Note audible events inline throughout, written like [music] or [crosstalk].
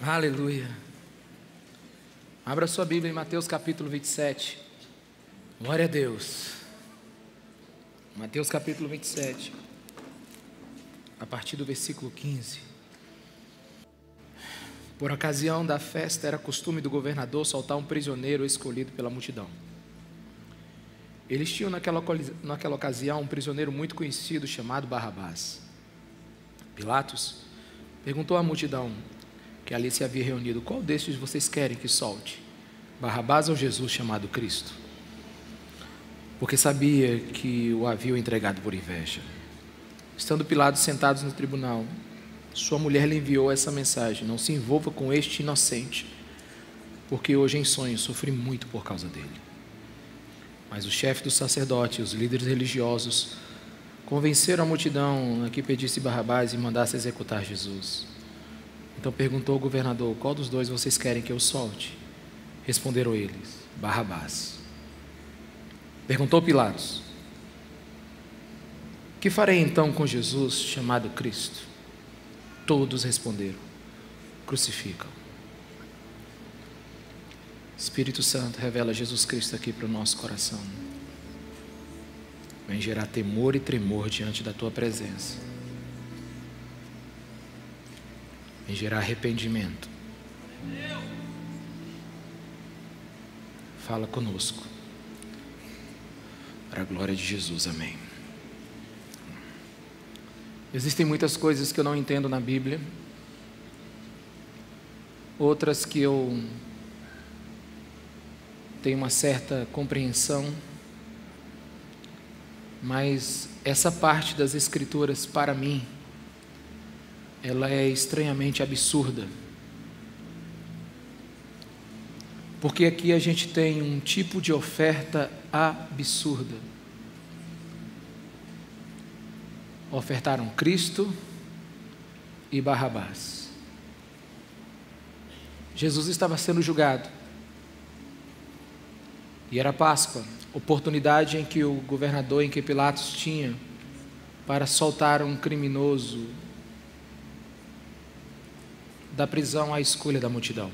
Aleluia. Abra sua Bíblia em Mateus capítulo 27. Glória a Deus. Mateus capítulo 27. A partir do versículo 15. Por ocasião da festa, era costume do governador soltar um prisioneiro escolhido pela multidão. Eles tinham naquela, naquela ocasião um prisioneiro muito conhecido chamado Barrabás. Pilatos perguntou à multidão que ali se havia reunido: Qual destes vocês querem que solte? Barrabás ou Jesus chamado Cristo? Porque sabia que o haviam entregado por inveja. Estando Pilatos sentados no tribunal, sua mulher lhe enviou essa mensagem: Não se envolva com este inocente, porque hoje em sonho sofri muito por causa dele. Mas o chefe dos sacerdotes e os líderes religiosos convenceram a multidão a que pedisse Barrabás e mandasse executar Jesus. Então perguntou o governador: Qual dos dois vocês querem que eu solte? Responderam eles: Barrabás. Perguntou Pilatos: Que farei então com Jesus chamado Cristo? Todos responderam: Crucificam. Espírito Santo, revela Jesus Cristo aqui para o nosso coração. Vem gerar temor e tremor diante da tua presença. Vem gerar arrependimento. Fala conosco. Para a glória de Jesus, amém. Existem muitas coisas que eu não entendo na Bíblia, outras que eu tenho uma certa compreensão, mas essa parte das Escrituras, para mim, ela é estranhamente absurda. Porque aqui a gente tem um tipo de oferta absurda. Ofertaram Cristo e Barrabás. Jesus estava sendo julgado. E era Páscoa, oportunidade em que o governador, em que Pilatos tinha para soltar um criminoso da prisão à escolha da multidão.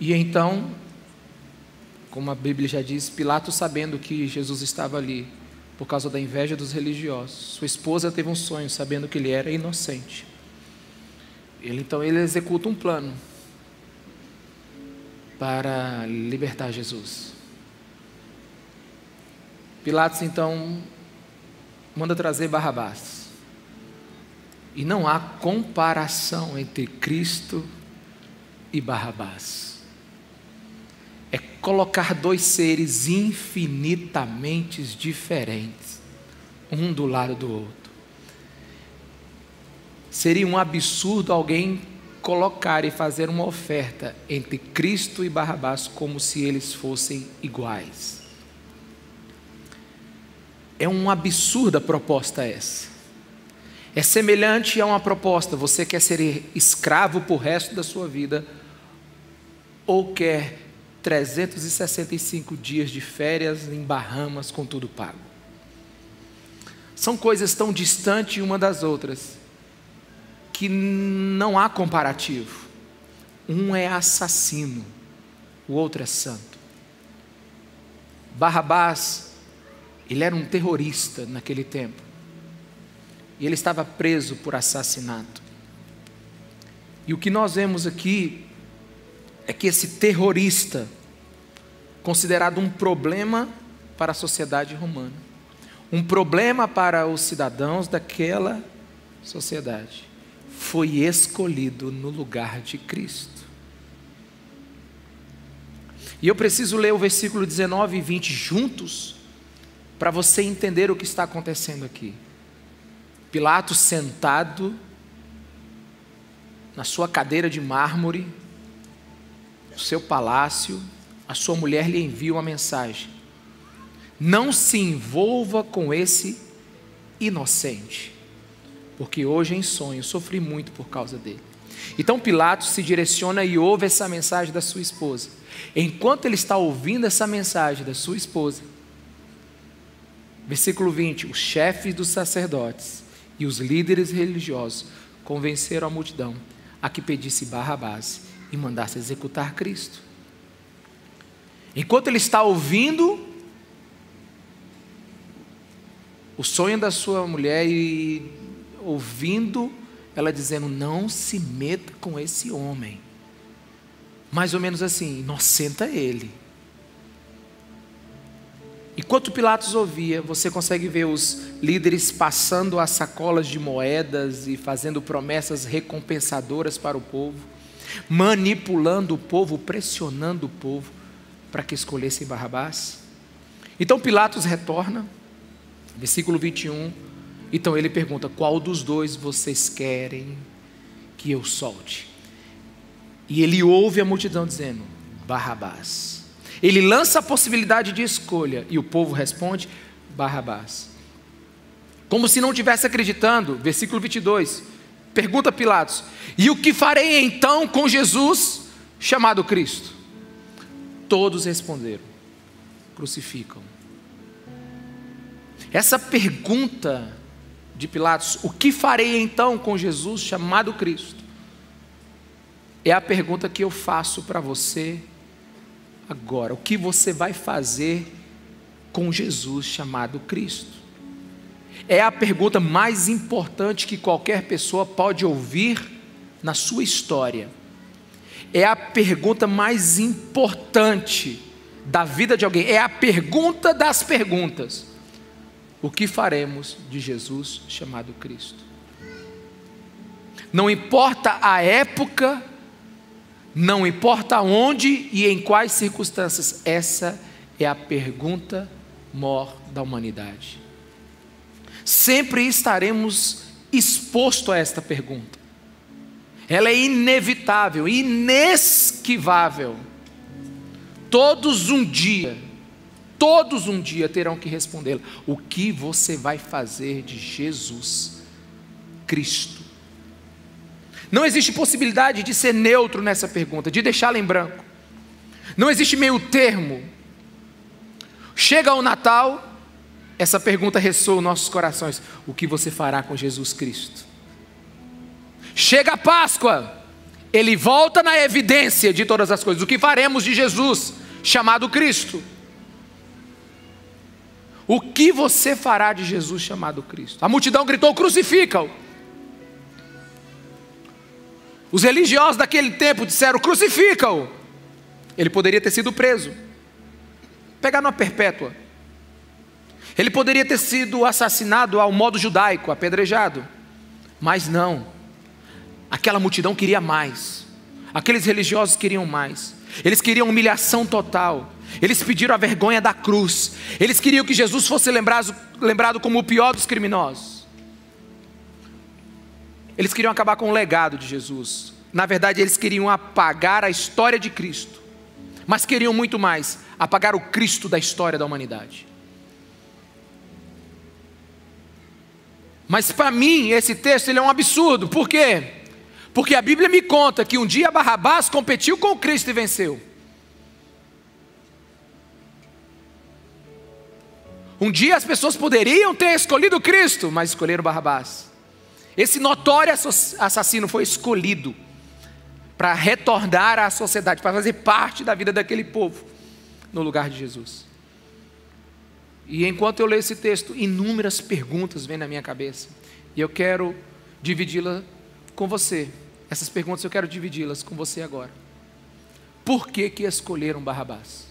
E então, como a Bíblia já diz, Pilatos, sabendo que Jesus estava ali por causa da inveja dos religiosos, sua esposa teve um sonho sabendo que ele era inocente. Ele então ele executa um plano para libertar Jesus. Pilatos então manda trazer Barrabás. E não há comparação entre Cristo e Barrabás. É colocar dois seres infinitamente diferentes, um do lado do outro. Seria um absurdo alguém colocar e fazer uma oferta entre Cristo e Barrabás como se eles fossem iguais. É uma absurda proposta essa. É semelhante a uma proposta: você quer ser escravo por resto da sua vida, ou quer 365 dias de férias em Bahamas com tudo pago. São coisas tão distantes uma das outras que não há comparativo. Um é assassino, o outro é santo. Barrabás, ele era um terrorista naquele tempo. E ele estava preso por assassinato. E o que nós vemos aqui é que esse terrorista, considerado um problema para a sociedade romana, um problema para os cidadãos daquela sociedade, foi escolhido no lugar de Cristo. E eu preciso ler o versículo 19 e 20 juntos, para você entender o que está acontecendo aqui. Pilatos sentado na sua cadeira de mármore, no seu palácio, a sua mulher lhe envia uma mensagem: Não se envolva com esse inocente porque hoje em sonho sofri muito por causa dele. Então Pilatos se direciona e ouve essa mensagem da sua esposa. Enquanto ele está ouvindo essa mensagem da sua esposa, versículo 20: os chefes dos sacerdotes e os líderes religiosos convenceram a multidão a que pedisse Barrabás e mandasse executar Cristo. Enquanto ele está ouvindo o sonho da sua mulher e ouvindo ela dizendo: Não se meta com esse homem. Mais ou menos assim, inocenta ele. Enquanto Pilatos ouvia, você consegue ver os líderes passando as sacolas de moedas e fazendo promessas recompensadoras para o povo, manipulando o povo, pressionando o povo para que escolhessem Barrabás. Então Pilatos retorna, versículo 21. Então ele pergunta: Qual dos dois vocês querem que eu solte? E ele ouve a multidão dizendo: Barrabás. Ele lança a possibilidade de escolha e o povo responde: Barrabás. Como se não estivesse acreditando, versículo 22. Pergunta Pilatos: E o que farei então com Jesus chamado Cristo? Todos responderam: Crucificam. Essa pergunta de Pilatos: O que farei então com Jesus chamado Cristo? É a pergunta que eu faço para você agora. O que você vai fazer com Jesus chamado Cristo? É a pergunta mais importante que qualquer pessoa pode ouvir na sua história. É a pergunta mais importante da vida de alguém. É a pergunta das perguntas. O que faremos de Jesus chamado Cristo? Não importa a época não importa onde e em quais circunstâncias, essa é a pergunta maior da humanidade. Sempre estaremos expostos a esta pergunta. Ela é inevitável, inesquivável. Todos um dia, todos um dia terão que respondê-la. O que você vai fazer de Jesus Cristo? Não existe possibilidade de ser neutro nessa pergunta, de deixá-la em branco. Não existe meio termo. Chega o Natal, essa pergunta ressoa nos nossos corações: o que você fará com Jesus Cristo? Chega a Páscoa, ele volta na evidência de todas as coisas. O que faremos de Jesus, chamado Cristo? O que você fará de Jesus chamado Cristo? A multidão gritou: crucifica-o. Os religiosos daquele tempo disseram: crucifica-o. Ele poderia ter sido preso, pegar numa perpétua. Ele poderia ter sido assassinado ao modo judaico, apedrejado. Mas não. Aquela multidão queria mais. Aqueles religiosos queriam mais. Eles queriam humilhação total. Eles pediram a vergonha da cruz. Eles queriam que Jesus fosse lembrado, lembrado como o pior dos criminosos. Eles queriam acabar com o legado de Jesus. Na verdade, eles queriam apagar a história de Cristo. Mas queriam muito mais apagar o Cristo da história da humanidade. Mas para mim, esse texto ele é um absurdo. Por quê? Porque a Bíblia me conta que um dia Barrabás competiu com Cristo e venceu. Um dia as pessoas poderiam ter escolhido Cristo, mas escolheram Barrabás. Esse notório assassino foi escolhido para retornar à sociedade, para fazer parte da vida daquele povo, no lugar de Jesus. E enquanto eu leio esse texto, inúmeras perguntas vêm na minha cabeça, e eu quero dividi-la com você. Essas perguntas eu quero dividi-las com você agora. Por que que escolheram Barrabás?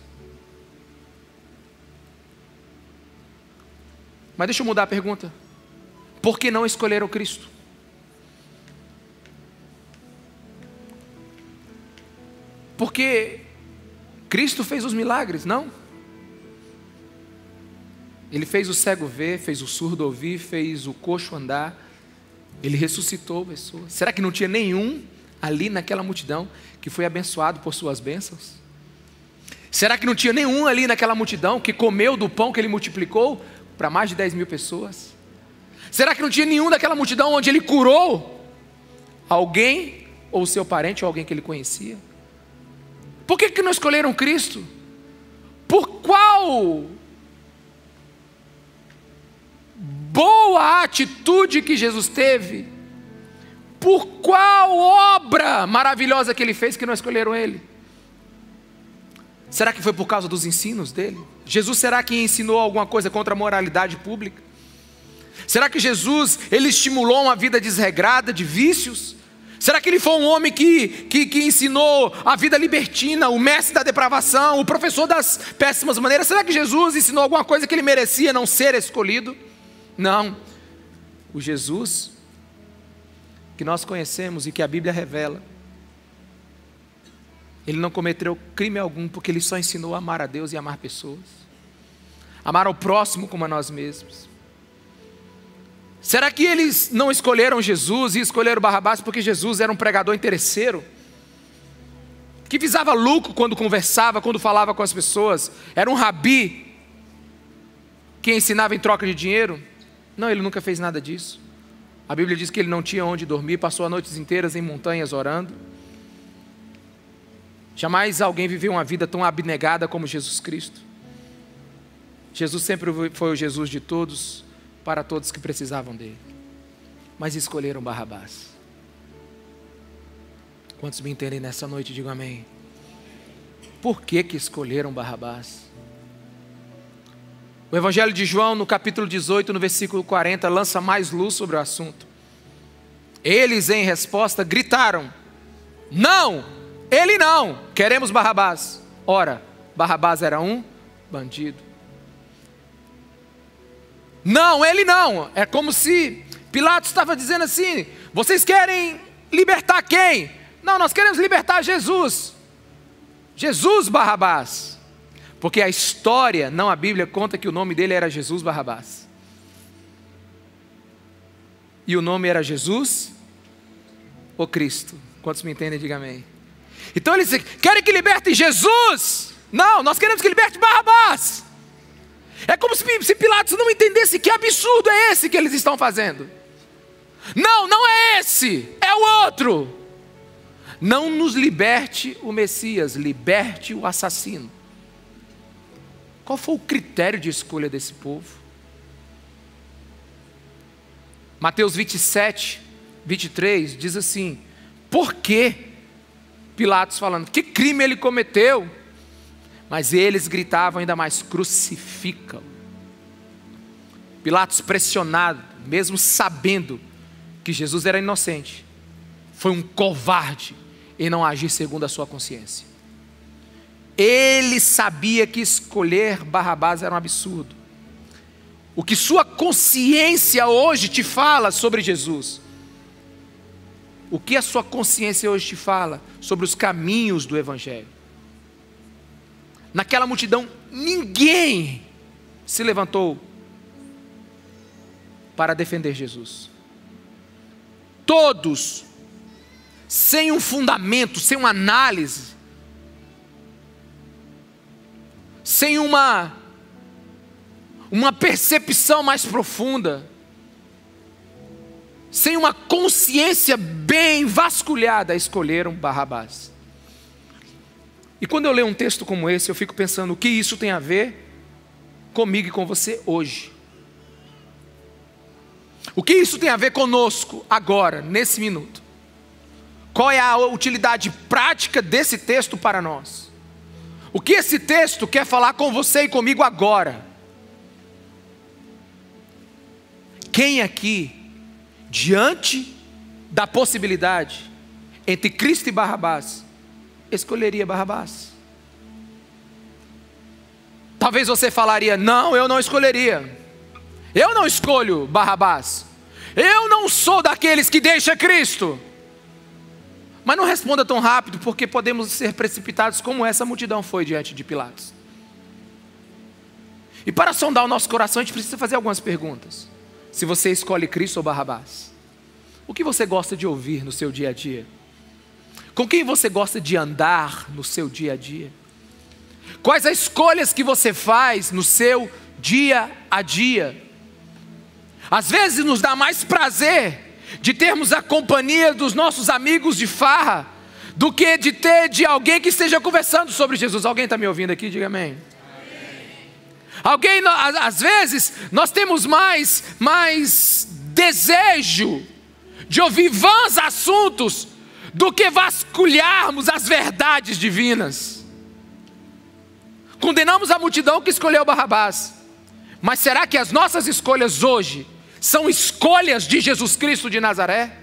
Mas deixa eu mudar a pergunta. Por que não escolheram Cristo? Porque Cristo fez os milagres, não? Ele fez o cego ver, fez o surdo ouvir, fez o coxo andar. Ele ressuscitou pessoas. Será que não tinha nenhum ali naquela multidão que foi abençoado por suas bênçãos? Será que não tinha nenhum ali naquela multidão que comeu do pão que ele multiplicou para mais de 10 mil pessoas? Será que não tinha nenhum daquela multidão onde ele curou alguém, ou seu parente, ou alguém que ele conhecia? Por que, que não escolheram Cristo? Por qual boa atitude que Jesus teve por qual obra maravilhosa que ele fez que não escolheram ele? Será que foi por causa dos ensinos dele? Jesus será que ensinou alguma coisa contra a moralidade pública? Será que Jesus ele estimulou uma vida desregrada de vícios? Será que ele foi um homem que, que, que, ensinou a vida libertina, o mestre da depravação, o professor das péssimas maneiras? Será que Jesus ensinou alguma coisa que ele merecia não ser escolhido? Não. O Jesus que nós conhecemos e que a Bíblia revela, ele não cometeu crime algum porque ele só ensinou a amar a Deus e amar pessoas, amar ao próximo como a nós mesmos. Será que eles não escolheram Jesus e escolheram Barrabás porque Jesus era um pregador interesseiro? Que visava lucro quando conversava, quando falava com as pessoas? Era um rabi que ensinava em troca de dinheiro? Não, ele nunca fez nada disso. A Bíblia diz que ele não tinha onde dormir, passou as noites inteiras em montanhas orando. Jamais alguém viveu uma vida tão abnegada como Jesus Cristo. Jesus sempre foi o Jesus de todos, para todos que precisavam dele. Mas escolheram Barrabás. Quantos me entendem nessa noite, digam amém. Por que, que escolheram Barrabás? O Evangelho de João, no capítulo 18, no versículo 40, lança mais luz sobre o assunto. Eles, em resposta, gritaram: Não, ele não, queremos Barrabás. Ora, Barrabás era um bandido. Não, ele não. É como se Pilatos estava dizendo assim: vocês querem libertar quem? Não, nós queremos libertar Jesus. Jesus Barrabás. Porque a história, não a Bíblia, conta que o nome dele era Jesus Barrabás. E o nome era Jesus ou Cristo? Quantos me entendem, diga amém. Então eles querem que liberte Jesus. Não, nós queremos que liberte Barrabás. É como se, Pilatos não entendesse que absurdo é esse que eles estão fazendo. Não, não é esse, é o outro. Não nos liberte o Messias, liberte o assassino. Qual foi o critério de escolha desse povo? Mateus 27, 23 diz assim: Por que? Pilatos falando, que crime ele cometeu? Mas eles gritavam ainda mais: crucificam. Pilatos, pressionado, mesmo sabendo que Jesus era inocente, foi um covarde em não agir segundo a sua consciência. Ele sabia que escolher Barrabás era um absurdo. O que sua consciência hoje te fala sobre Jesus? O que a sua consciência hoje te fala sobre os caminhos do Evangelho? Naquela multidão, ninguém se levantou para defender Jesus. Todos, sem um fundamento, sem uma análise, sem uma uma percepção mais profunda, sem uma consciência bem vasculhada, escolheram Barrabás. E quando eu leio um texto como esse, eu fico pensando o que isso tem a ver comigo e com você hoje. O que isso tem a ver conosco agora, nesse minuto? Qual é a utilidade prática desse texto para nós? O que esse texto quer falar com você e comigo agora? Quem aqui, diante da possibilidade entre Cristo e Barrabás, escolheria Barrabás. Talvez você falaria: Não, eu não escolheria. Eu não escolho Barrabás. Eu não sou daqueles que deixa Cristo. Mas não responda tão rápido, porque podemos ser precipitados como essa multidão foi diante de Pilatos. E para sondar o nosso coração, a gente precisa fazer algumas perguntas. Se você escolhe Cristo ou Barrabás, o que você gosta de ouvir no seu dia a dia? Com quem você gosta de andar no seu dia a dia? Quais as escolhas que você faz no seu dia a dia? Às vezes nos dá mais prazer de termos a companhia dos nossos amigos de farra do que de ter de alguém que esteja conversando sobre Jesus. Alguém está me ouvindo aqui? Diga amém. Alguém, às vezes, nós temos mais, mais desejo de ouvir vãs assuntos do que vasculharmos as verdades divinas. Condenamos a multidão que escolheu Barrabás, mas será que as nossas escolhas hoje são escolhas de Jesus Cristo de Nazaré?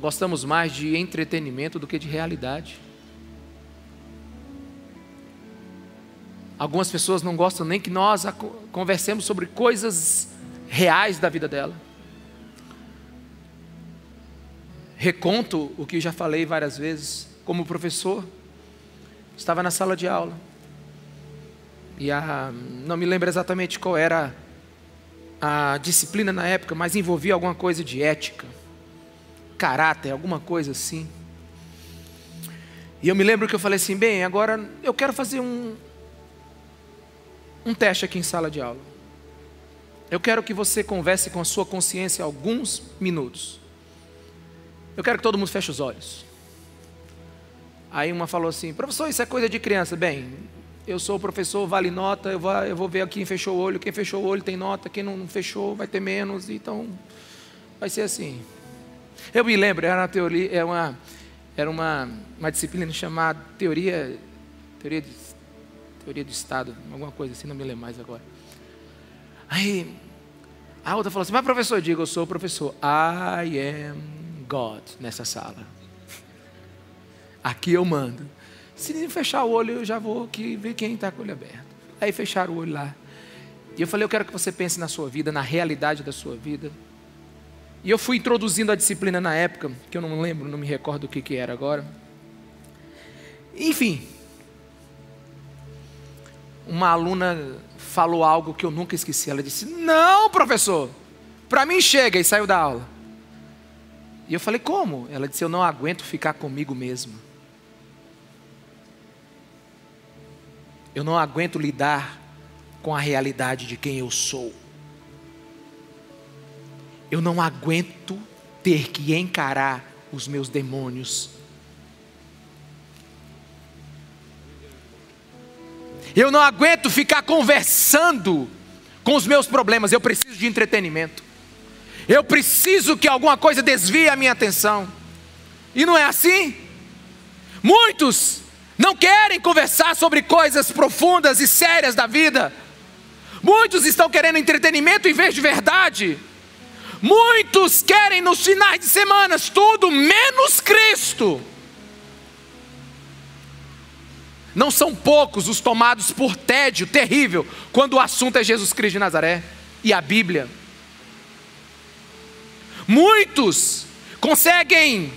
Gostamos mais de entretenimento do que de realidade. Algumas pessoas não gostam nem que nós conversemos sobre coisas reais da vida dela. Reconto o que já falei várias vezes, como professor, estava na sala de aula. E a, não me lembro exatamente qual era a disciplina na época, mas envolvia alguma coisa de ética, caráter, alguma coisa assim. E eu me lembro que eu falei assim: bem, agora eu quero fazer um, um teste aqui em sala de aula. Eu quero que você converse com a sua consciência alguns minutos. Eu quero que todo mundo feche os olhos. Aí uma falou assim: professor, isso é coisa de criança. Bem, eu sou o professor, vale nota, eu vou, eu vou ver quem fechou o olho. Quem fechou o olho tem nota, quem não fechou vai ter menos. Então, vai ser assim. Eu me lembro, era uma teoria, era uma, era uma, uma disciplina chamada teoria, teoria de teoria do Estado, alguma coisa assim, não me lembro mais agora. Aí a outra falou assim: Mas professor, eu digo, eu sou o professor. I am God nessa sala. Aqui eu mando. Se fechar o olho, eu já vou aqui ver quem está com o olho aberto. Aí fecharam o olho lá. E eu falei: Eu quero que você pense na sua vida, na realidade da sua vida. E eu fui introduzindo a disciplina na época, que eu não lembro, não me recordo o que, que era agora. Enfim, uma aluna falou algo que eu nunca esqueci. Ela disse: Não, professor, para mim chega, e saiu da aula. E eu falei: Como? Ela disse: Eu não aguento ficar comigo mesma. Eu não aguento lidar com a realidade de quem eu sou. Eu não aguento ter que encarar os meus demônios Eu não aguento ficar conversando com os meus problemas, eu preciso de entretenimento. Eu preciso que alguma coisa desvie a minha atenção. E não é assim? Muitos não querem conversar sobre coisas profundas e sérias da vida. Muitos estão querendo entretenimento em vez de verdade. Muitos querem nos finais de semanas tudo menos Cristo. Não são poucos os tomados por tédio terrível quando o assunto é Jesus Cristo de Nazaré e a Bíblia. Muitos conseguem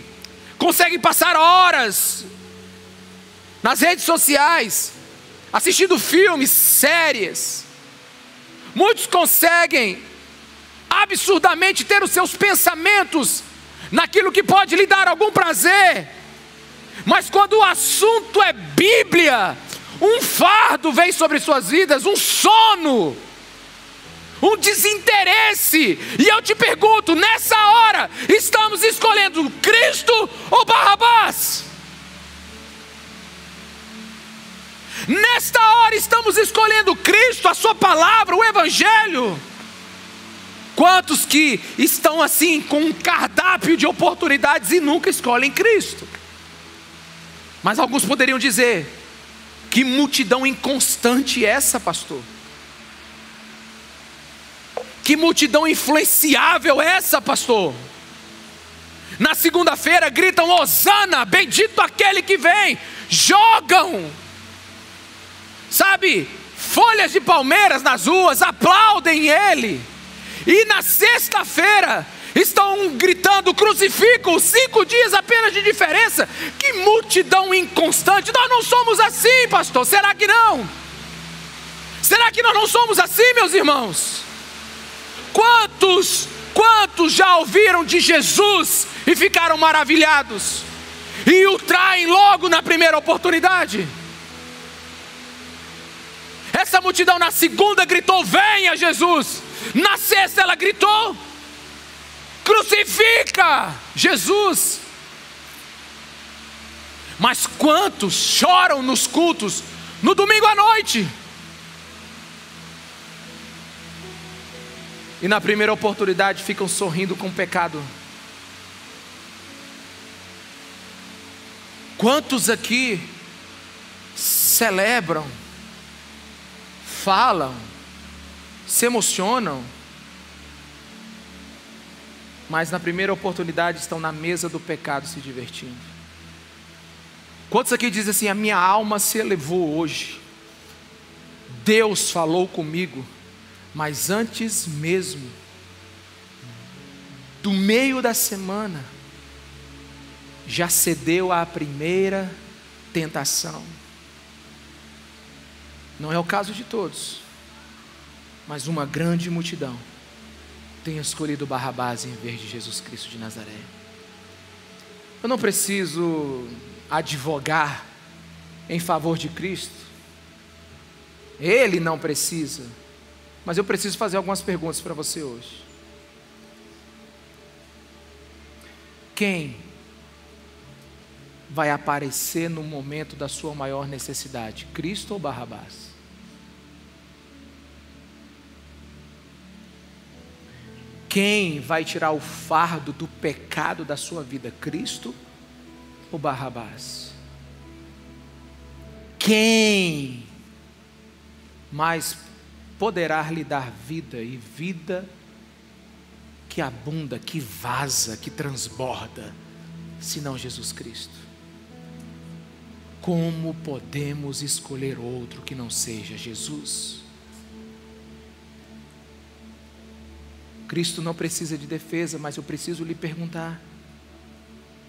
conseguem passar horas nas redes sociais assistindo filmes, séries. Muitos conseguem absurdamente ter os seus pensamentos naquilo que pode lhe dar algum prazer mas quando o assunto é Bíblia, um fardo vem sobre suas vidas, um sono, um desinteresse. E eu te pergunto, nessa hora, estamos escolhendo Cristo ou Barrabás? Nesta hora estamos escolhendo Cristo, a Sua palavra, o Evangelho. Quantos que estão assim com um cardápio de oportunidades e nunca escolhem Cristo? Mas alguns poderiam dizer: que multidão inconstante é essa, pastor? Que multidão influenciável é essa, pastor? Na segunda-feira gritam: Hosana, bendito aquele que vem. Jogam, sabe, folhas de palmeiras nas ruas, aplaudem ele. E na sexta-feira estão gritando crucificam, cinco dias apenas de diferença. Que multidão inconstante. Nós não somos assim, pastor. Será que não? Será que nós não somos assim, meus irmãos? Quantos, quantos já ouviram de Jesus e ficaram maravilhados? E o traem logo na primeira oportunidade? Essa multidão na segunda gritou: Venha Jesus. Na sexta ela gritou: Crucifica Jesus. Mas quantos choram nos cultos no domingo à noite? E na primeira oportunidade ficam sorrindo com o pecado. Quantos aqui celebram, falam, se emocionam, mas na primeira oportunidade estão na mesa do pecado se divertindo? Quantos aqui dizem assim: a minha alma se elevou hoje, Deus falou comigo, mas antes mesmo do meio da semana, já cedeu à primeira tentação. Não é o caso de todos, mas uma grande multidão tem escolhido Barrabás em vez de Jesus Cristo de Nazaré. Eu não preciso advogar em favor de Cristo, ele não precisa, mas eu preciso fazer algumas perguntas para você hoje. Quem vai aparecer no momento da sua maior necessidade? Cristo ou Barrabás? Quem vai tirar o fardo do pecado da sua vida? Cristo ou Barrabás? Quem mais poderá lhe dar vida e vida que abunda, que vaza, que transborda, senão Jesus Cristo? Como podemos escolher outro que não seja Jesus? Cristo não precisa de defesa, mas eu preciso lhe perguntar: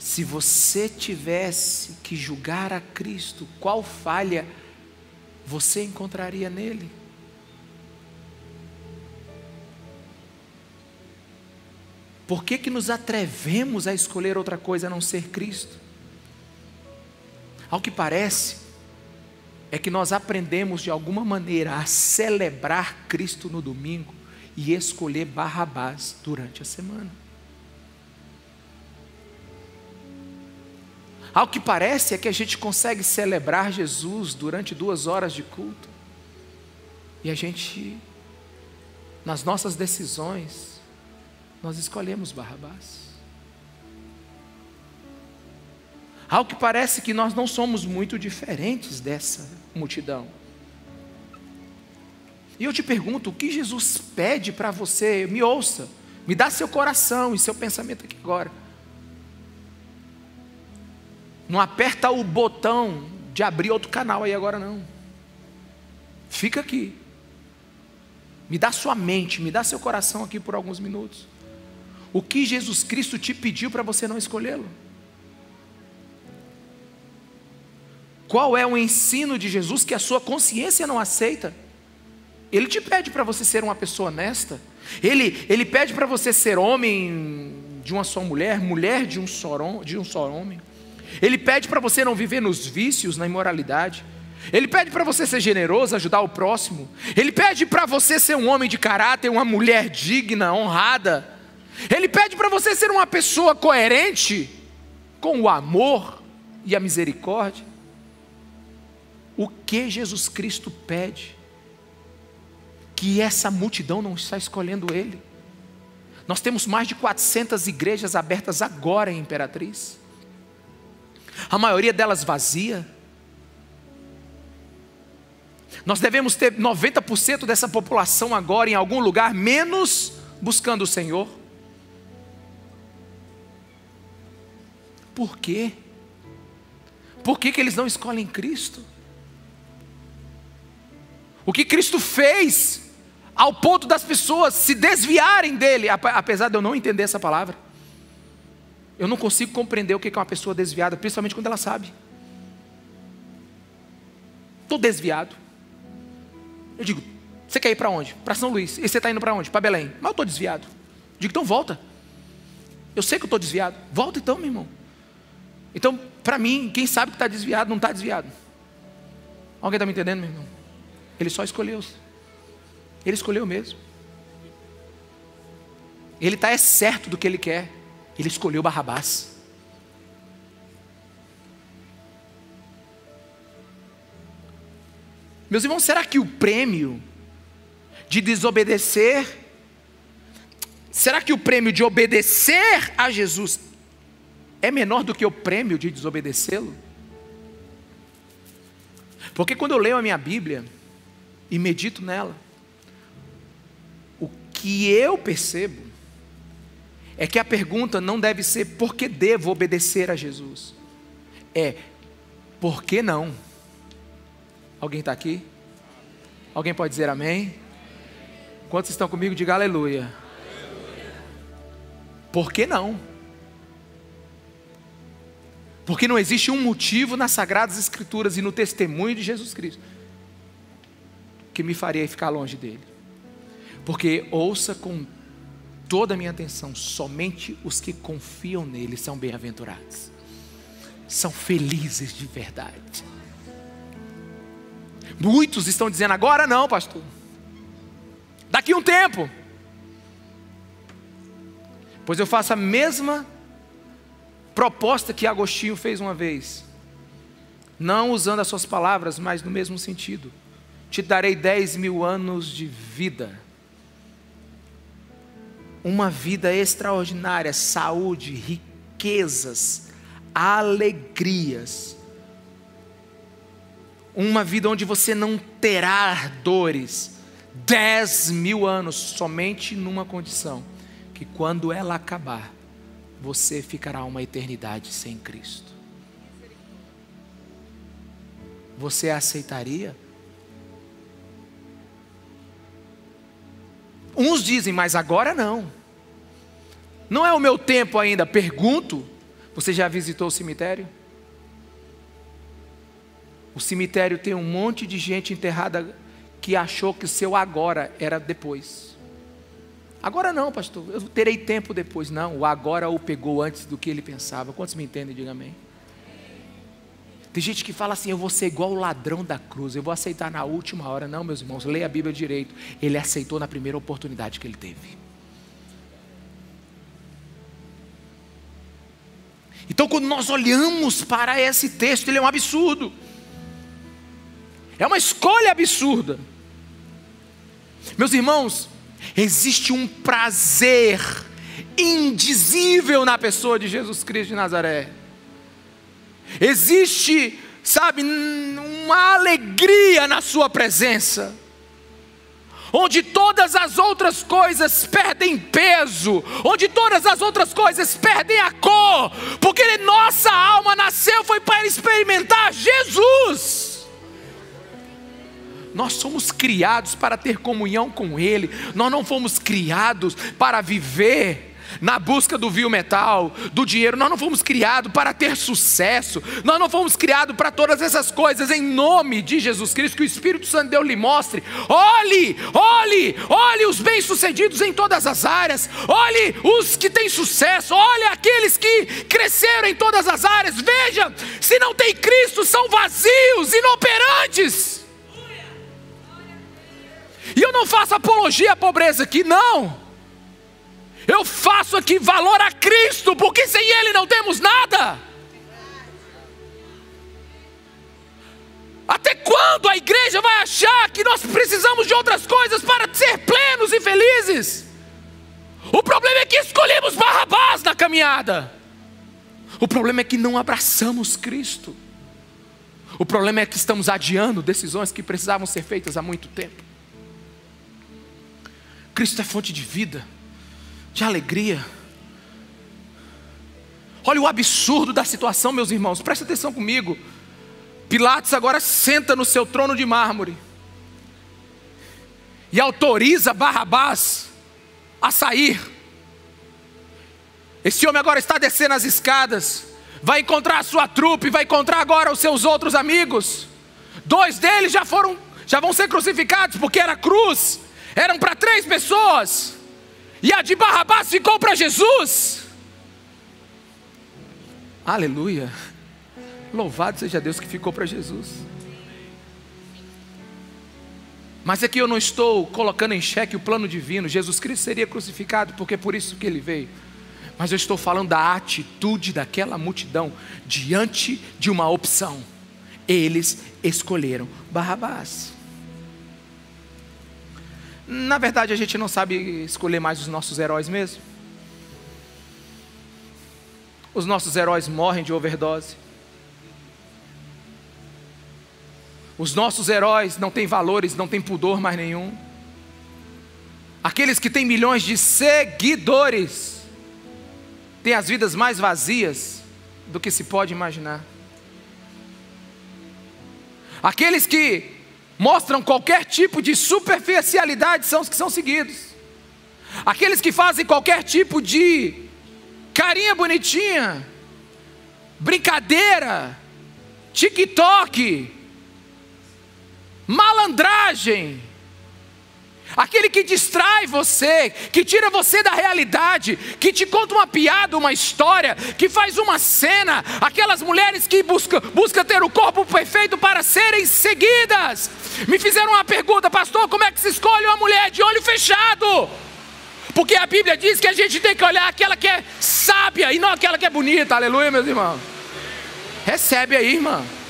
se você tivesse que julgar a Cristo, qual falha você encontraria nele? Por que, que nos atrevemos a escolher outra coisa a não ser Cristo? Ao que parece, é que nós aprendemos de alguma maneira a celebrar Cristo no domingo e escolher Barrabás durante a semana. Ao que parece é que a gente consegue celebrar Jesus durante duas horas de culto e a gente, nas nossas decisões, nós escolhemos Barrabás. Ao que parece que nós não somos muito diferentes dessa multidão. E eu te pergunto, o que Jesus pede para você? Me ouça, me dá seu coração e seu pensamento aqui agora. Não aperta o botão de abrir outro canal aí agora não. Fica aqui. Me dá sua mente, me dá seu coração aqui por alguns minutos. O que Jesus Cristo te pediu para você não escolhê-lo? Qual é o ensino de Jesus que a sua consciência não aceita? Ele te pede para você ser uma pessoa honesta. Ele, ele pede para você ser homem de uma só mulher, mulher de um só, de um só homem. Ele pede para você não viver nos vícios, na imoralidade. Ele pede para você ser generoso, ajudar o próximo. Ele pede para você ser um homem de caráter, uma mulher digna, honrada. Ele pede para você ser uma pessoa coerente com o amor e a misericórdia. O que Jesus Cristo pede? Que essa multidão não está escolhendo Ele. Nós temos mais de 400 igrejas abertas agora em Imperatriz a maioria delas vazia. Nós devemos ter 90% dessa população agora em algum lugar, menos buscando o Senhor. Por quê? Por que, que eles não escolhem Cristo? O que Cristo fez ao ponto das pessoas se desviarem dele, apesar de eu não entender essa palavra. Eu não consigo compreender o que é uma pessoa desviada, principalmente quando ela sabe. Estou desviado. Eu digo, você quer ir para onde? Para São Luís. E você está indo para onde? Para Belém. Mas eu estou desviado. Eu digo, então volta. Eu sei que eu estou desviado. Volta então, meu irmão. Então, para mim, quem sabe que está desviado, não está desviado. Alguém está me entendendo, meu irmão? Ele só escolheu. Ele escolheu mesmo. Ele está é certo do que ele quer. Ele escolheu Barrabás. Meus irmãos, será que o prêmio de desobedecer Será que o prêmio de obedecer a Jesus é menor do que o prêmio de desobedecê-lo? Porque quando eu leio a minha Bíblia e medito nela, o que eu percebo é que a pergunta não deve ser por que devo obedecer a Jesus, é por que não? Alguém está aqui? Alguém pode dizer amém? Quantos estão comigo? Diga aleluia. aleluia. Por que não? Porque não existe um motivo nas Sagradas Escrituras e no testemunho de Jesus Cristo que me faria ficar longe dele. Porque ouça com toda a minha atenção, somente os que confiam nele são bem-aventurados, são felizes de verdade. Muitos estão dizendo, agora não, pastor, daqui um tempo, pois eu faço a mesma proposta que Agostinho fez uma vez, não usando as suas palavras, mas no mesmo sentido. Te darei dez mil anos de vida, uma vida extraordinária, saúde, riquezas, alegrias, uma vida onde você não terá dores, dez mil anos somente numa condição, que quando ela acabar, você ficará uma eternidade sem Cristo. Você aceitaria? Uns dizem, mas agora não. Não é o meu tempo ainda. Pergunto: você já visitou o cemitério? O cemitério tem um monte de gente enterrada que achou que o seu agora era depois. Agora não, pastor, eu terei tempo depois. Não, o agora o pegou antes do que ele pensava. Quantos me entendem? Diga amém. Tem gente que fala assim: eu vou ser igual o ladrão da cruz, eu vou aceitar na última hora. Não, meus irmãos, leia a Bíblia direito. Ele aceitou na primeira oportunidade que ele teve. Então, quando nós olhamos para esse texto, ele é um absurdo, é uma escolha absurda. Meus irmãos, Existe um prazer indizível na pessoa de Jesus Cristo de Nazaré. Existe, sabe, uma alegria na Sua presença, onde todas as outras coisas perdem peso, onde todas as outras coisas perdem a cor, porque nossa alma nasceu foi para experimentar Jesus. Nós somos criados para ter comunhão com Ele, nós não fomos criados para viver na busca do vil metal, do dinheiro, nós não fomos criados para ter sucesso, nós não fomos criados para todas essas coisas, em nome de Jesus Cristo, que o Espírito Santo Deus lhe mostre. Olhe, olhe, olhe os bem-sucedidos em todas as áreas, olhe os que têm sucesso, olhe aqueles que cresceram em todas as áreas. Veja, se não tem Cristo, são vazios, inoperantes. E eu não faço apologia à pobreza aqui, não. Eu faço aqui valor a Cristo, porque sem Ele não temos nada. Até quando a igreja vai achar que nós precisamos de outras coisas para ser plenos e felizes? O problema é que escolhemos Barrabás na caminhada. O problema é que não abraçamos Cristo. O problema é que estamos adiando decisões que precisavam ser feitas há muito tempo. Cristo é fonte de vida, de alegria. Olha o absurdo da situação, meus irmãos, presta atenção comigo. Pilatos agora senta no seu trono de mármore e autoriza Barrabás a sair. Esse homem agora está descendo as escadas, vai encontrar a sua trupe, vai encontrar agora os seus outros amigos. Dois deles já foram, já vão ser crucificados porque era cruz eram para três pessoas, e a de Barrabás ficou para Jesus. Aleluia. Louvado seja Deus que ficou para Jesus. Mas aqui eu não estou colocando em xeque o plano divino. Jesus Cristo seria crucificado porque é por isso que ele veio. Mas eu estou falando da atitude daquela multidão diante de uma opção. Eles escolheram Barrabás. Na verdade, a gente não sabe escolher mais os nossos heróis mesmo. Os nossos heróis morrem de overdose. Os nossos heróis não têm valores, não têm pudor mais nenhum. Aqueles que têm milhões de seguidores têm as vidas mais vazias do que se pode imaginar. Aqueles que mostram qualquer tipo de superficialidade são os que são seguidos. Aqueles que fazem qualquer tipo de carinha bonitinha, brincadeira, TikTok, malandragem, aquele que distrai você, que tira você da realidade, que te conta uma piada, uma história, que faz uma cena, aquelas mulheres que buscam busca ter o corpo perfeito para serem seguidas. Me fizeram uma pergunta, pastor: como é que se escolhe uma mulher de olho fechado? Porque a Bíblia diz que a gente tem que olhar aquela que é sábia e não aquela que é bonita, aleluia, meus irmãos. Recebe aí, irmão.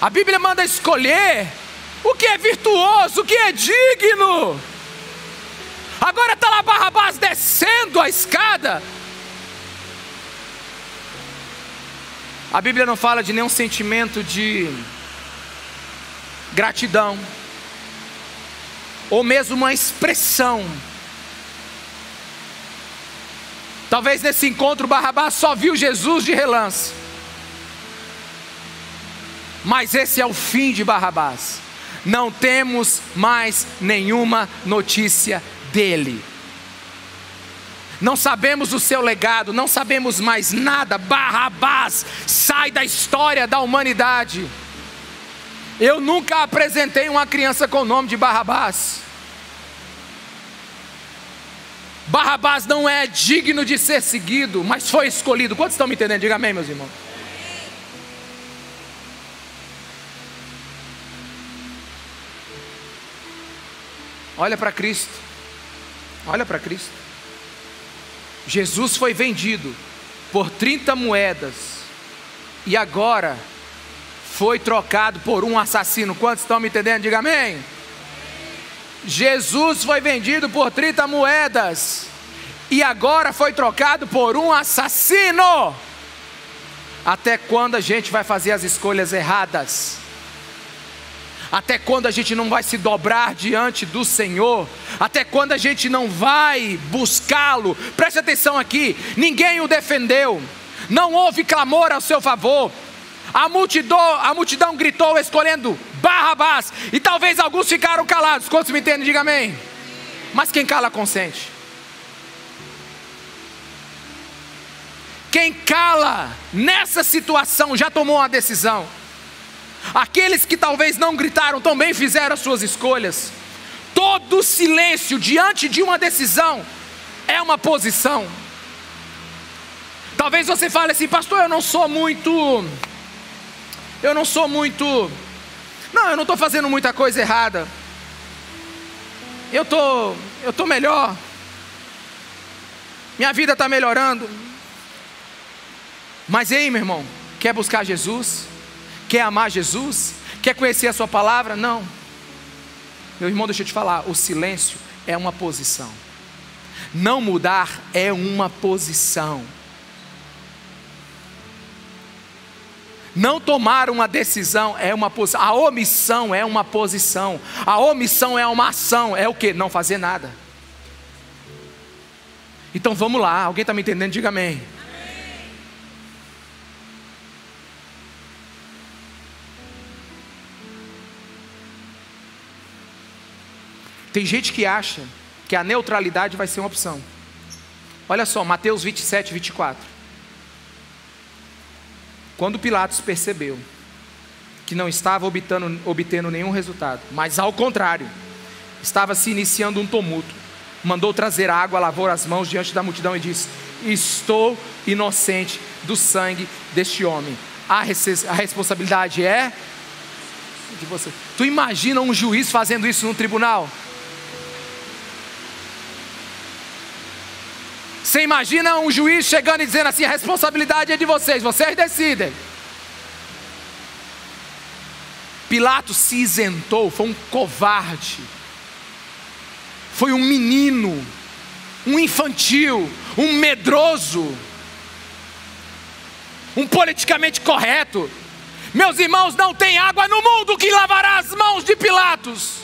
A Bíblia manda escolher o que é virtuoso, o que é digno. Agora está lá Barrabás descendo a escada. A Bíblia não fala de nenhum sentimento de gratidão, ou mesmo uma expressão. Talvez nesse encontro Barrabás só viu Jesus de relance. Mas esse é o fim de Barrabás. Não temos mais nenhuma notícia dele. Não sabemos o seu legado, não sabemos mais nada. Barrabás sai da história da humanidade. Eu nunca apresentei uma criança com o nome de Barrabás. Barrabás não é digno de ser seguido, mas foi escolhido. Quantos estão me entendendo? Diga amém, meus irmãos. Olha para Cristo. Olha para Cristo. Jesus foi vendido por 30 moedas e agora foi trocado por um assassino. Quantos estão me entendendo? Diga amém. Jesus foi vendido por 30 moedas e agora foi trocado por um assassino. Até quando a gente vai fazer as escolhas erradas? Até quando a gente não vai se dobrar diante do Senhor? Até quando a gente não vai buscá-lo? Preste atenção aqui: ninguém o defendeu, não houve clamor ao seu favor. A multidão, a multidão gritou escolhendo Barrabás, e talvez alguns ficaram calados. Quantos me entendem? Diga amém. Mas quem cala consente. Quem cala nessa situação já tomou uma decisão. Aqueles que talvez não gritaram também fizeram as suas escolhas. Todo silêncio diante de uma decisão é uma posição. Talvez você fale assim, pastor, eu não sou muito. Eu não sou muito. Não, eu não estou fazendo muita coisa errada. Eu tô, eu tô melhor. Minha vida está melhorando. Mas ei, meu irmão, quer buscar Jesus? Quer amar Jesus? Quer conhecer a Sua palavra? Não. Meu irmão, deixa eu te falar: o silêncio é uma posição. Não mudar é uma posição. Não tomar uma decisão é uma posição. A omissão é uma posição. A omissão é uma ação. É o que? Não fazer nada. Então vamos lá. Alguém está me entendendo? Diga amém. Tem gente que acha que a neutralidade vai ser uma opção. Olha só, Mateus 27, 24. Quando Pilatos percebeu que não estava obtendo, obtendo nenhum resultado, mas ao contrário, estava se iniciando um tumulto, mandou trazer água, lavou as mãos diante da multidão e disse: Estou inocente do sangue deste homem. A, a responsabilidade é de você. Tu imagina um juiz fazendo isso no tribunal? Você imagina um juiz chegando e dizendo assim: a responsabilidade é de vocês, vocês decidem. Pilatos se isentou, foi um covarde, foi um menino, um infantil, um medroso, um politicamente correto. Meus irmãos, não tem água no mundo que lavará as mãos de Pilatos.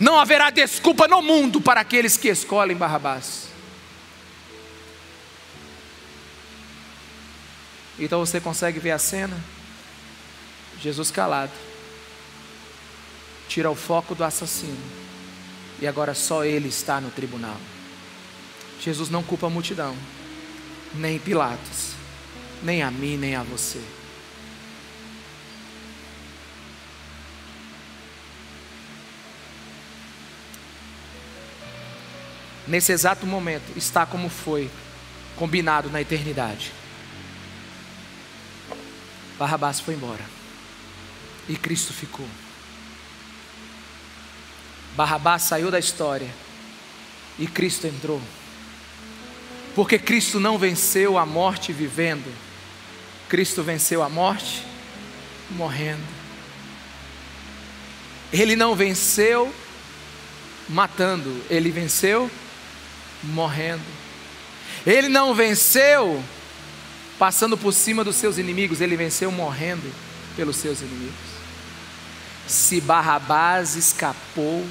Não haverá desculpa no mundo para aqueles que escolhem Barrabás. Então você consegue ver a cena? Jesus calado, tira o foco do assassino, e agora só ele está no tribunal. Jesus não culpa a multidão, nem Pilatos, nem a mim, nem a você. nesse exato momento, está como foi combinado na eternidade. Barrabás foi embora e Cristo ficou. Barrabás saiu da história e Cristo entrou. Porque Cristo não venceu a morte vivendo, Cristo venceu a morte morrendo. Ele não venceu matando, ele venceu morrendo. Ele não venceu passando por cima dos seus inimigos, ele venceu morrendo pelos seus inimigos. Se Barrabás escapou,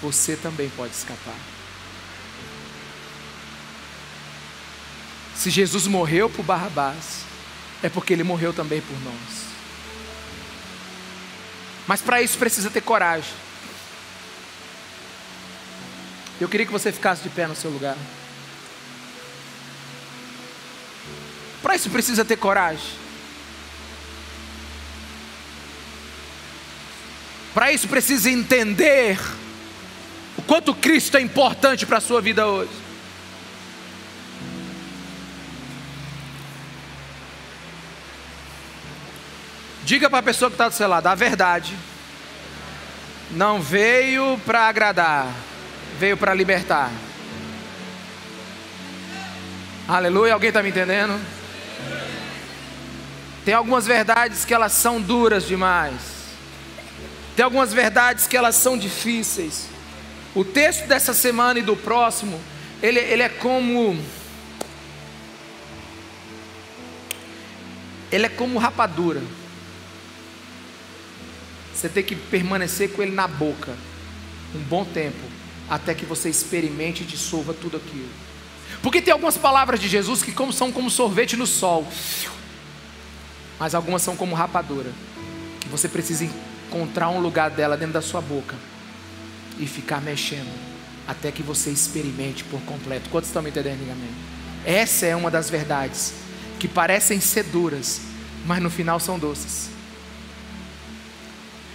você também pode escapar. Se Jesus morreu por Barrabás, é porque ele morreu também por nós. Mas para isso precisa ter coragem. Eu queria que você ficasse de pé no seu lugar. Para isso precisa ter coragem. Para isso precisa entender o quanto Cristo é importante para a sua vida hoje. Diga para a pessoa que está do seu lado a verdade. Não veio para agradar veio para libertar. Aleluia, alguém está me entendendo? Tem algumas verdades que elas são duras demais. Tem algumas verdades que elas são difíceis. O texto dessa semana e do próximo, ele, ele é como. Ele é como rapadura. Você tem que permanecer com ele na boca um bom tempo até que você experimente e dissolva tudo aquilo. Porque tem algumas palavras de Jesus que como são como sorvete no sol, mas algumas são como rapadura, que você precisa encontrar um lugar dela dentro da sua boca e ficar mexendo até que você experimente por completo. Quantos estão me entendendo, amém? Essa é uma das verdades que parecem ser duras, mas no final são doces.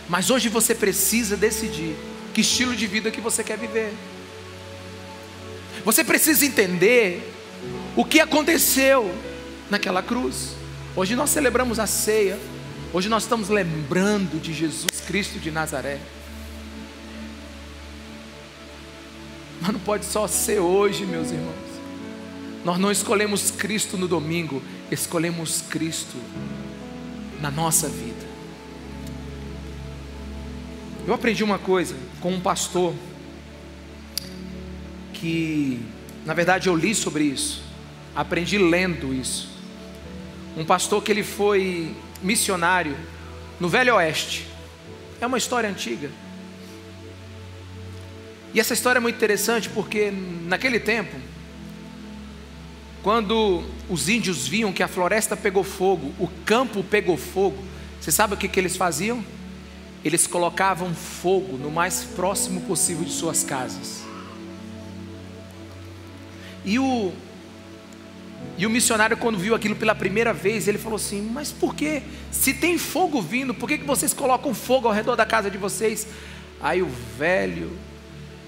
Mas hoje você precisa decidir que estilo de vida que você quer viver. Você precisa entender o que aconteceu naquela cruz. Hoje nós celebramos a ceia. Hoje nós estamos lembrando de Jesus Cristo de Nazaré. Mas não pode só ser hoje, meus irmãos. Nós não escolhemos Cristo no domingo, escolhemos Cristo na nossa vida. Eu aprendi uma coisa com um pastor que, na verdade, eu li sobre isso, aprendi lendo isso. Um pastor que ele foi missionário no Velho Oeste. É uma história antiga. E essa história é muito interessante porque naquele tempo, quando os índios viam que a floresta pegou fogo, o campo pegou fogo, você sabe o que, que eles faziam? eles colocavam fogo no mais próximo possível de suas casas. E o, e o missionário, quando viu aquilo pela primeira vez, ele falou assim: Mas por que? Se tem fogo vindo, por que, que vocês colocam fogo ao redor da casa de vocês? Aí o velho,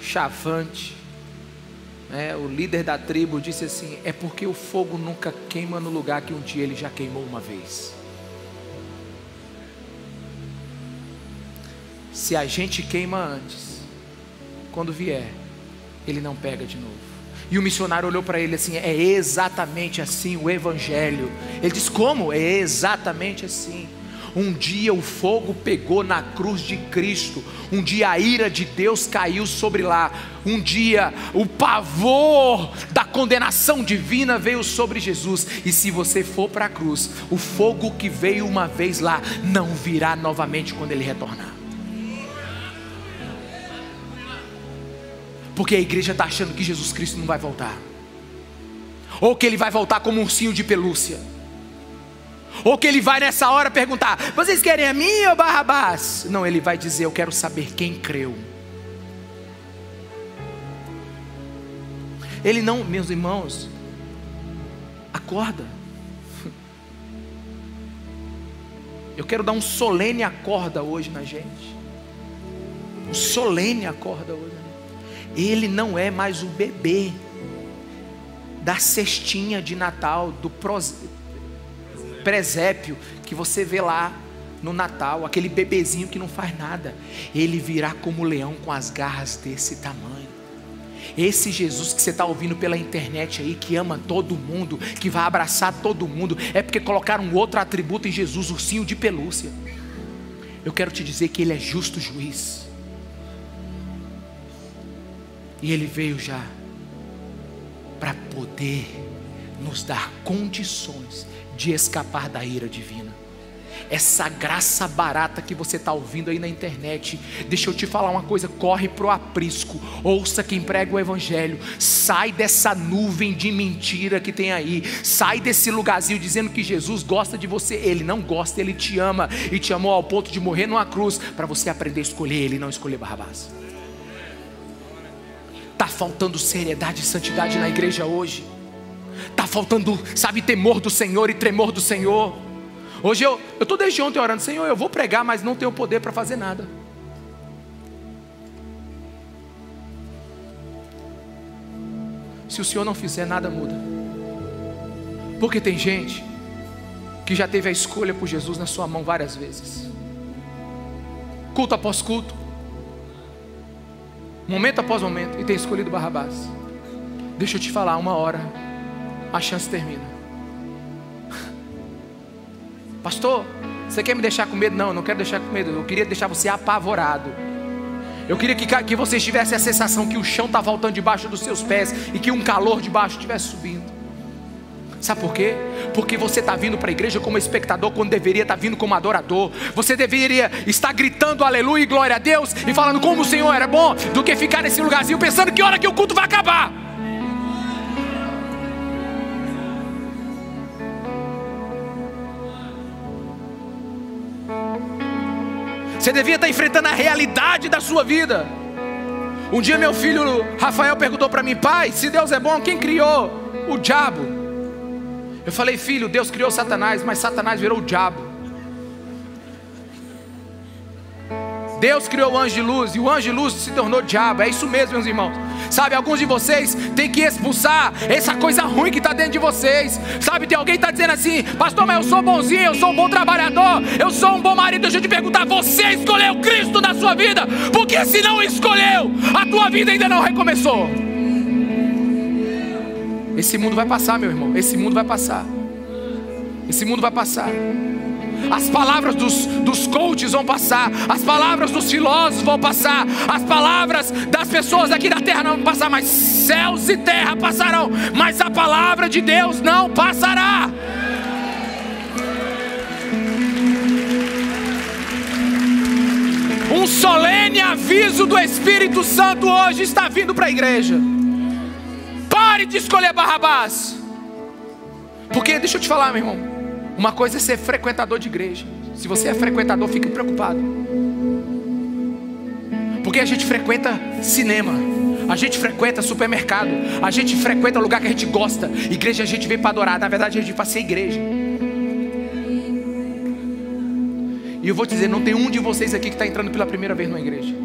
chavante, né, o líder da tribo, disse assim: É porque o fogo nunca queima no lugar que um dia ele já queimou uma vez. Se a gente queima antes, quando vier, ele não pega de novo. E o missionário olhou para ele assim: é exatamente assim o Evangelho. Ele disse: como? É exatamente assim. Um dia o fogo pegou na cruz de Cristo, um dia a ira de Deus caiu sobre lá, um dia o pavor da condenação divina veio sobre Jesus. E se você for para a cruz, o fogo que veio uma vez lá não virá novamente quando ele retornar. Porque a igreja está achando que Jesus Cristo não vai voltar, ou que ele vai voltar como um ursinho de pelúcia, ou que ele vai nessa hora perguntar: vocês querem a mim ou Barrabás? Não, ele vai dizer: eu quero saber quem creu. Ele não, meus irmãos, acorda. Eu quero dar um solene acorda hoje na gente. Um solene acorda hoje. Ele não é mais o bebê da cestinha de Natal, do presépio que você vê lá no Natal, aquele bebezinho que não faz nada. Ele virá como leão com as garras desse tamanho. Esse Jesus que você está ouvindo pela internet aí, que ama todo mundo, que vai abraçar todo mundo, é porque colocaram outro atributo em Jesus, ursinho de pelúcia. Eu quero te dizer que Ele é justo juiz. E Ele veio já para poder nos dar condições de escapar da ira divina. Essa graça barata que você está ouvindo aí na internet, deixa eu te falar uma coisa: corre para o aprisco, ouça quem prega o Evangelho, sai dessa nuvem de mentira que tem aí, sai desse lugarzinho dizendo que Jesus gosta de você, Ele não gosta, Ele te ama. E te amou ao ponto de morrer numa cruz para você aprender a escolher Ele, não escolher Barrabás. Está faltando seriedade e santidade na igreja hoje. Está faltando, sabe, temor do Senhor e tremor do Senhor. Hoje eu estou desde ontem orando, Senhor, eu vou pregar, mas não tenho poder para fazer nada. Se o Senhor não fizer, nada muda. Porque tem gente que já teve a escolha por Jesus na sua mão várias vezes. Culto após culto, momento após momento, e tem escolhido Barrabás. Deixa eu te falar, uma hora a chance termina. [laughs] Pastor, você quer me deixar com medo? Não, eu não quero deixar com medo. Eu queria deixar você apavorado. Eu queria que, que você tivesse a sensação que o chão está voltando debaixo dos seus pés e que um calor debaixo estivesse subindo. Sabe por quê? Porque você está vindo para a igreja como espectador quando deveria estar tá vindo como adorador. Você deveria estar gritando aleluia e glória a Deus e falando como o Senhor era bom, do que ficar nesse lugarzinho pensando que hora que o culto vai acabar. Você devia estar enfrentando a realidade da sua vida. Um dia meu filho Rafael perguntou para mim, pai, se Deus é bom, quem criou o diabo? Eu falei, filho, Deus criou Satanás, mas Satanás virou o diabo. Deus criou o anjo de luz e o anjo de luz se tornou diabo. É isso mesmo, meus irmãos. Sabe, alguns de vocês têm que expulsar essa coisa ruim que está dentro de vocês. Sabe, tem alguém que está dizendo assim, pastor, mas eu sou bonzinho, eu sou um bom trabalhador, eu sou um bom marido. Deixa eu te perguntar, você escolheu Cristo na sua vida? Porque se não escolheu, a tua vida ainda não recomeçou. Esse mundo vai passar, meu irmão. Esse mundo vai passar. Esse mundo vai passar. As palavras dos, dos coaches vão passar, as palavras dos filósofos vão passar, as palavras das pessoas aqui da terra não vão passar, mas céus e terra passarão, mas a palavra de Deus não passará. Um solene aviso do Espírito Santo hoje está vindo para a igreja. Pare de escolher Barrabás. Porque, deixa eu te falar, meu irmão. Uma coisa é ser frequentador de igreja. Se você é frequentador, fique preocupado. Porque a gente frequenta cinema, a gente frequenta supermercado, a gente frequenta lugar que a gente gosta. Igreja a gente vem para adorar, na verdade a gente vai ser igreja. E eu vou te dizer, não tem um de vocês aqui que está entrando pela primeira vez numa igreja.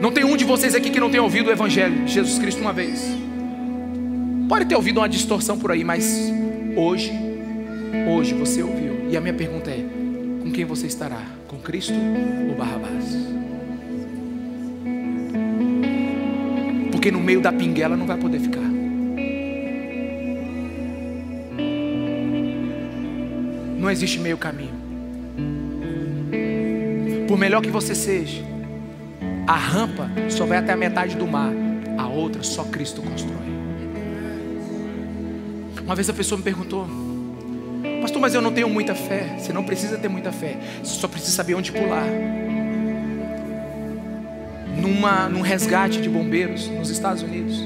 Não tem um de vocês aqui que não tenha ouvido o Evangelho de Jesus Cristo uma vez. Pode ter ouvido uma distorção por aí, mas hoje Hoje você ouviu. E a minha pergunta é: com quem você estará? Com Cristo ou Barrabás? Porque no meio da pinguela não vai poder ficar. Não existe meio caminho. Por melhor que você seja, a rampa só vai até a metade do mar, a outra só Cristo constrói. Uma vez a pessoa me perguntou, Pastor, mas eu não tenho muita fé. Você não precisa ter muita fé, você só precisa saber onde pular. Numa, num resgate de bombeiros nos Estados Unidos,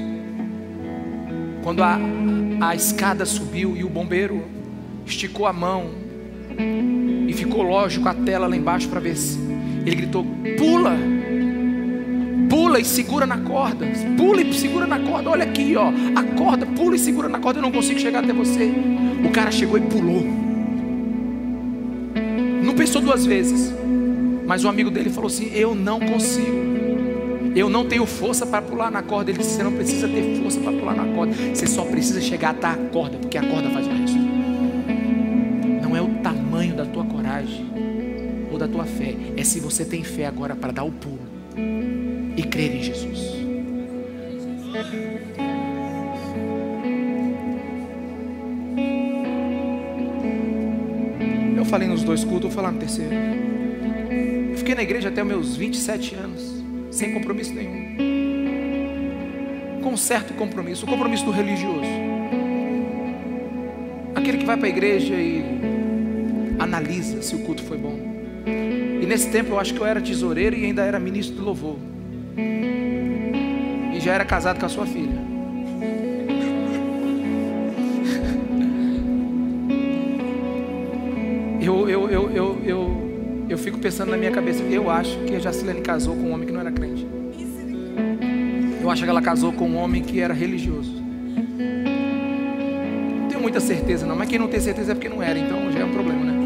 quando a, a escada subiu e o bombeiro esticou a mão e ficou lógico a tela lá embaixo para ver se ele gritou: pula, pula e segura na corda, pula e segura na corda. Olha aqui, ó, a corda, pula e segura na corda. Eu não consigo chegar até você. O cara chegou e pulou. Não pensou duas vezes. Mas o amigo dele falou assim: Eu não consigo. Eu não tenho força para pular na corda. Ele disse: Você não precisa ter força para pular na corda. Você só precisa chegar até a corda, porque a corda faz o resto. Não é o tamanho da tua coragem ou da tua fé, é se você tem fé agora para dar o pulo e crer em Jesus. Eu falei nos dois cultos, vou falar no terceiro. Eu fiquei na igreja até meus 27 anos, sem compromisso nenhum. Com um certo compromisso, o compromisso do religioso. Aquele que vai para a igreja e analisa se o culto foi bom. E nesse tempo eu acho que eu era tesoureiro e ainda era ministro do louvor. E já era casado com a sua filha. [laughs] Eu, eu, eu, eu, eu, eu fico pensando na minha cabeça, eu acho que a Jacilene casou com um homem que não era crente. Eu acho que ela casou com um homem que era religioso. Não tenho muita certeza não, mas quem não tem certeza é porque não era, então já é um problema, né?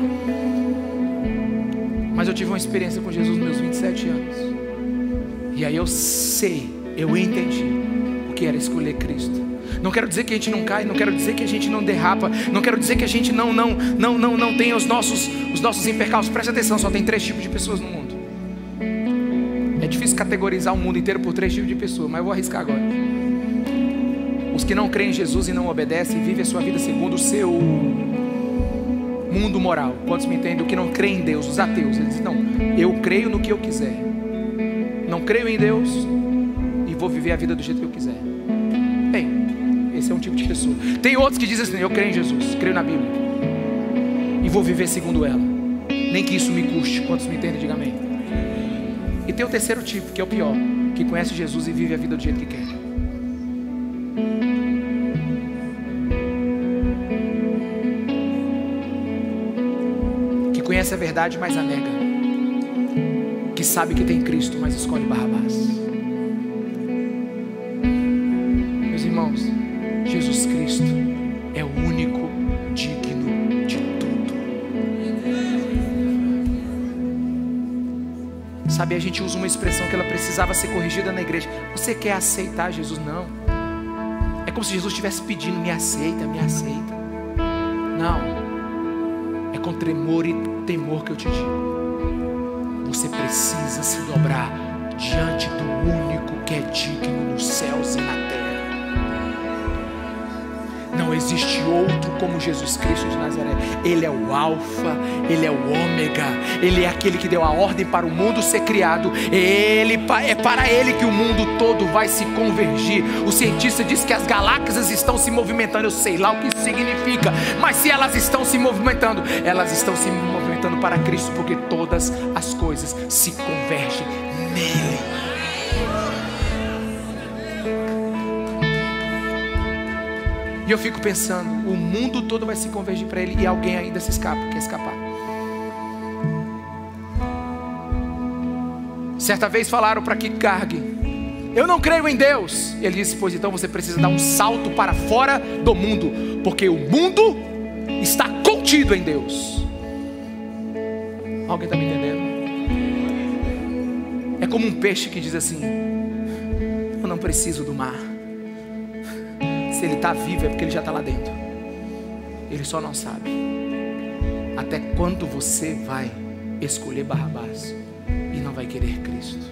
Mas eu tive uma experiência com Jesus nos meus 27 anos. E aí eu sei, eu entendi o que era escolher Cristo. Não quero dizer que a gente não cai, não quero dizer que a gente não derrapa, não quero dizer que a gente não não não não não tem os nossos os nossos impercalços. Preste atenção, só tem três tipos de pessoas no mundo. É difícil categorizar o mundo inteiro por três tipos de pessoas, mas eu vou arriscar agora. Os que não creem em Jesus e não obedecem, vivem a sua vida segundo o seu mundo moral. Quantos me entendem? O que não crê em Deus, os ateus. Eles dizem, não, eu creio no que eu quiser. Creio em Deus e vou viver a vida do jeito que eu quiser. Bem, esse é um tipo de pessoa. Tem outros que dizem assim: eu creio em Jesus, creio na Bíblia. E vou viver segundo ela. Nem que isso me custe. Quantos me entendem? Diga amém. E tem o terceiro tipo, que é o pior, que conhece Jesus e vive a vida do jeito que quer. Que conhece a verdade, mas a nega. Que sabe que tem Cristo, mas escolhe Barrabás. Meus irmãos, Jesus Cristo é o único digno de tudo. Sabe, a gente usa uma expressão que ela precisava ser corrigida na igreja. Você quer aceitar Jesus? Não. É como se Jesus estivesse pedindo: me aceita, me aceita. Não. É com tremor e temor que eu te digo. Você precisa se dobrar diante do único que é digno nos céus e na terra. Existe outro como Jesus Cristo de Nazaré. Ele é o Alfa, Ele é o Ômega, Ele é aquele que deu a ordem para o mundo ser criado. Ele é para Ele que o mundo todo vai se convergir. O cientista diz que as galáxias estão se movimentando. Eu sei lá o que isso significa, mas se elas estão se movimentando, elas estão se movimentando para Cristo, porque todas as coisas se convergem nele. Eu fico pensando, o mundo todo vai se convergir para ele e alguém ainda se escapa, quer escapar. Certa vez falaram para Kierkegaard, eu não creio em Deus. Ele disse, pois então você precisa dar um salto para fora do mundo, porque o mundo está contido em Deus. Alguém está me entendendo? É como um peixe que diz assim: Eu não preciso do mar. Se ele está vivo é porque ele já está lá dentro. Ele só não sabe. Até quando você vai escolher Barrabás e não vai querer Cristo?